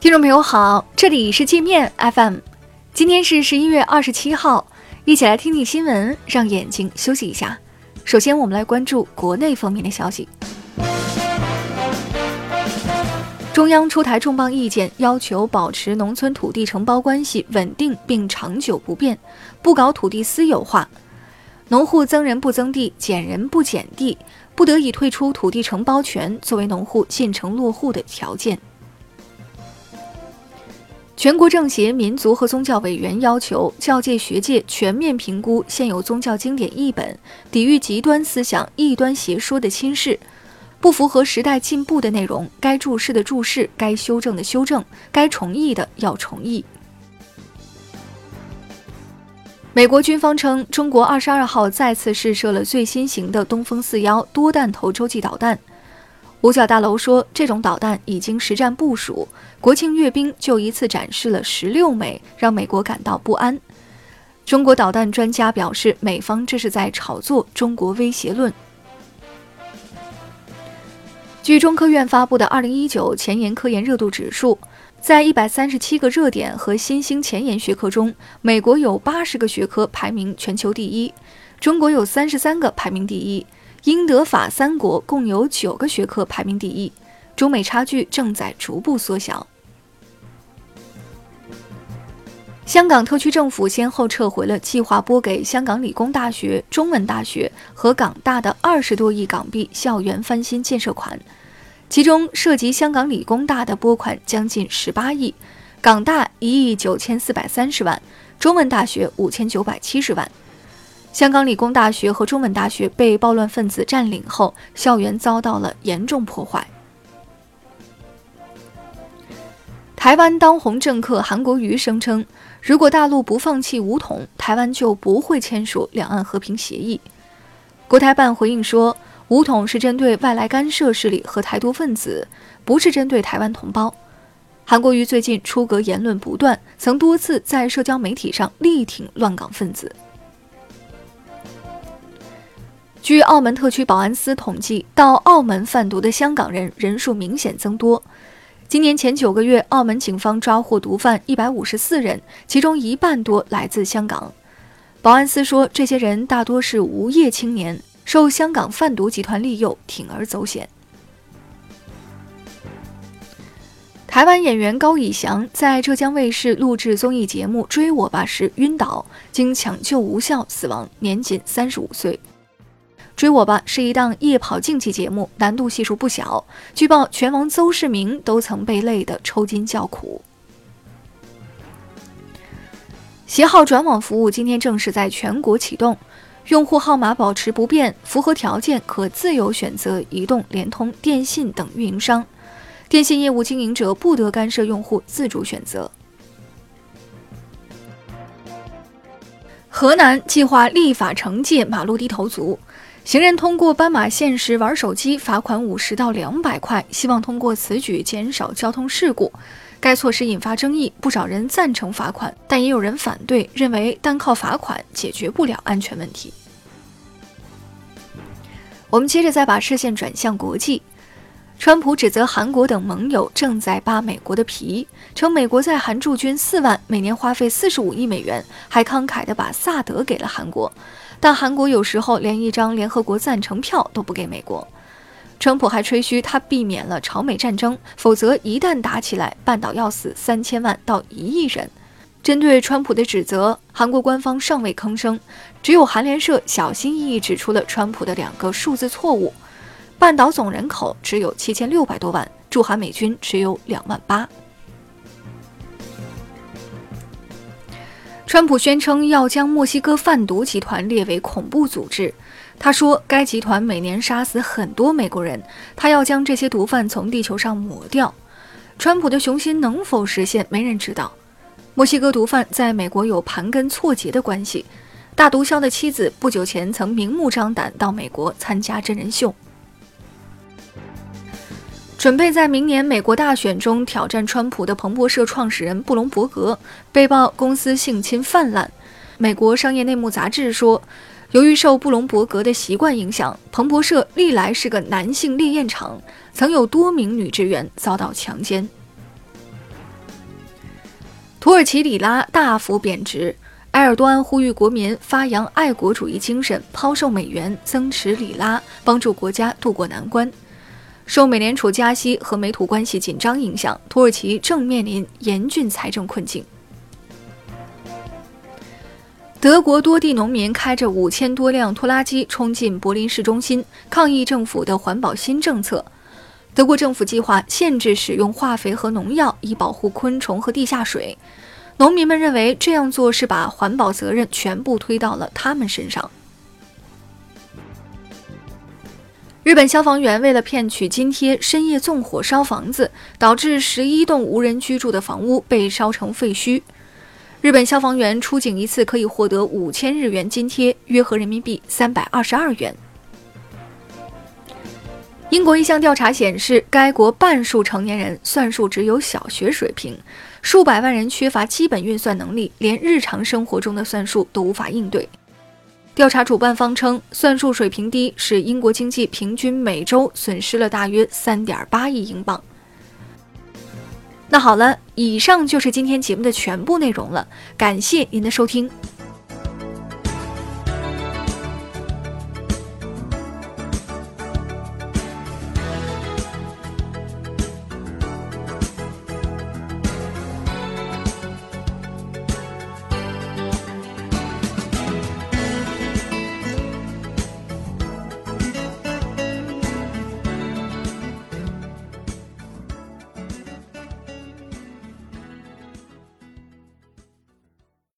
听众朋友好，这里是界面 FM，今天是十一月二十七号，一起来听听新闻，让眼睛休息一下。首先，我们来关注国内方面的消息。中央出台重磅意见，要求保持农村土地承包关系稳定并长久不变，不搞土地私有化。农户增人不增地，减人不减地，不得以退出土地承包权作为农户进城落户的条件。全国政协民族和宗教委员要求教界学界全面评估现有宗教经典译本，抵御极端思想、异端邪说的侵蚀，不符合时代进步的内容，该注释的注释，该修正的修正，该重译的要重译。美国军方称，中国二十二号再次试射了最新型的东风四幺多弹头洲际导弹。五角大楼说，这种导弹已经实战部署，国庆阅兵就一次展示了十六枚，让美国感到不安。中国导弹专家表示，美方这是在炒作中国威胁论。据中科院发布的二零一九前沿科研热度指数。在一百三十七个热点和新兴前沿学科中，美国有八十个学科排名全球第一，中国有三十三个排名第一，英德法三国共有九个学科排名第一，中美差距正在逐步缩小。香港特区政府先后撤回了计划拨给香港理工大学、中文大学和港大的二十多亿港币校园翻新建设款。其中涉及香港理工大的拨款将近十八亿，港大一亿九千四百三十万，中文大学五千九百七十万。香港理工大学和中文大学被暴乱分子占领后，校园遭到了严重破坏。台湾当红政客韩国瑜声称，如果大陆不放弃武统，台湾就不会签署两岸和平协议。国台办回应说。武统是针对外来干涉势力和台独分子，不是针对台湾同胞。韩国瑜最近出格言论不断，曾多次在社交媒体上力挺乱港分子。据澳门特区保安司统计，到澳门贩毒的香港人人数明显增多。今年前九个月，澳门警方抓获毒贩一百五十四人，其中一半多来自香港。保安司说，这些人大多是无业青年。受香港贩毒集团利诱，铤而走险。台湾演员高以翔在浙江卫视录制综艺节目《追我吧》时晕倒，经抢救无效死亡，年仅三十五岁。《追我吧》是一档夜跑竞技节目，难度系数不小。据报，拳王邹市明都曾被累得抽筋叫苦。携号转网服务今天正式在全国启动。用户号码保持不变，符合条件可自由选择移动、联通、电信等运营商，电信业务经营者不得干涉用户自主选择。河南计划立法惩戒马路低头族，行人通过斑马线时玩手机，罚款五十到两百块，希望通过此举减少交通事故。该措施引发争议，不少人赞成罚款，但也有人反对，认为单靠罚款解决不了安全问题。我们接着再把视线转向国际，川普指责韩国等盟友正在扒美国的皮，称美国在韩驻军四万，每年花费四十五亿美元，还慷慨地把萨德给了韩国，但韩国有时候连一张联合国赞成票都不给美国。川普还吹嘘他避免了朝美战争，否则一旦打起来，半岛要死三千万到一亿人。针对川普的指责，韩国官方尚未吭声，只有韩联社小心翼翼指出了川普的两个数字错误：半岛总人口只有七千六百多万，驻韩美军只有两万八。川普宣称要将墨西哥贩毒集团列为恐怖组织。他说，该集团每年杀死很多美国人，他要将这些毒贩从地球上抹掉。川普的雄心能否实现，没人知道。墨西哥毒贩在美国有盘根错节的关系。大毒枭的妻子不久前曾明目张胆到美国参加真人秀。准备在明年美国大选中挑战川普的彭博社创始人布隆伯格被曝公司性侵泛滥。美国商业内幕杂志说。由于受布隆伯格的习惯影响，彭博社历来是个男性猎艳场，曾有多名女职员遭到强奸。土耳其里拉大幅贬值，埃尔多安呼吁国民发扬爱国主义精神，抛售美元，增持里拉，帮助国家渡过难关。受美联储加息和美土关系紧张影响，土耳其正面临严峻财政困境。德国多地农民开着五千多辆拖拉机冲进柏林市中心，抗议政府的环保新政策。德国政府计划限制使用化肥和农药，以保护昆虫和地下水。农民们认为这样做是把环保责任全部推到了他们身上。日本消防员为了骗取津贴，深夜纵火烧房子，导致十一栋无人居住的房屋被烧成废墟。日本消防员出警一次可以获得五千日元津贴，约合人民币三百二十二元。英国一项调查显示，该国半数成年人算术只有小学水平，数百万人缺乏基本运算能力，连日常生活中的算术都无法应对。调查主办方称，算术水平低使英国经济平均每周损失了大约三点八亿英镑。那好了，以上就是今天节目的全部内容了，感谢您的收听。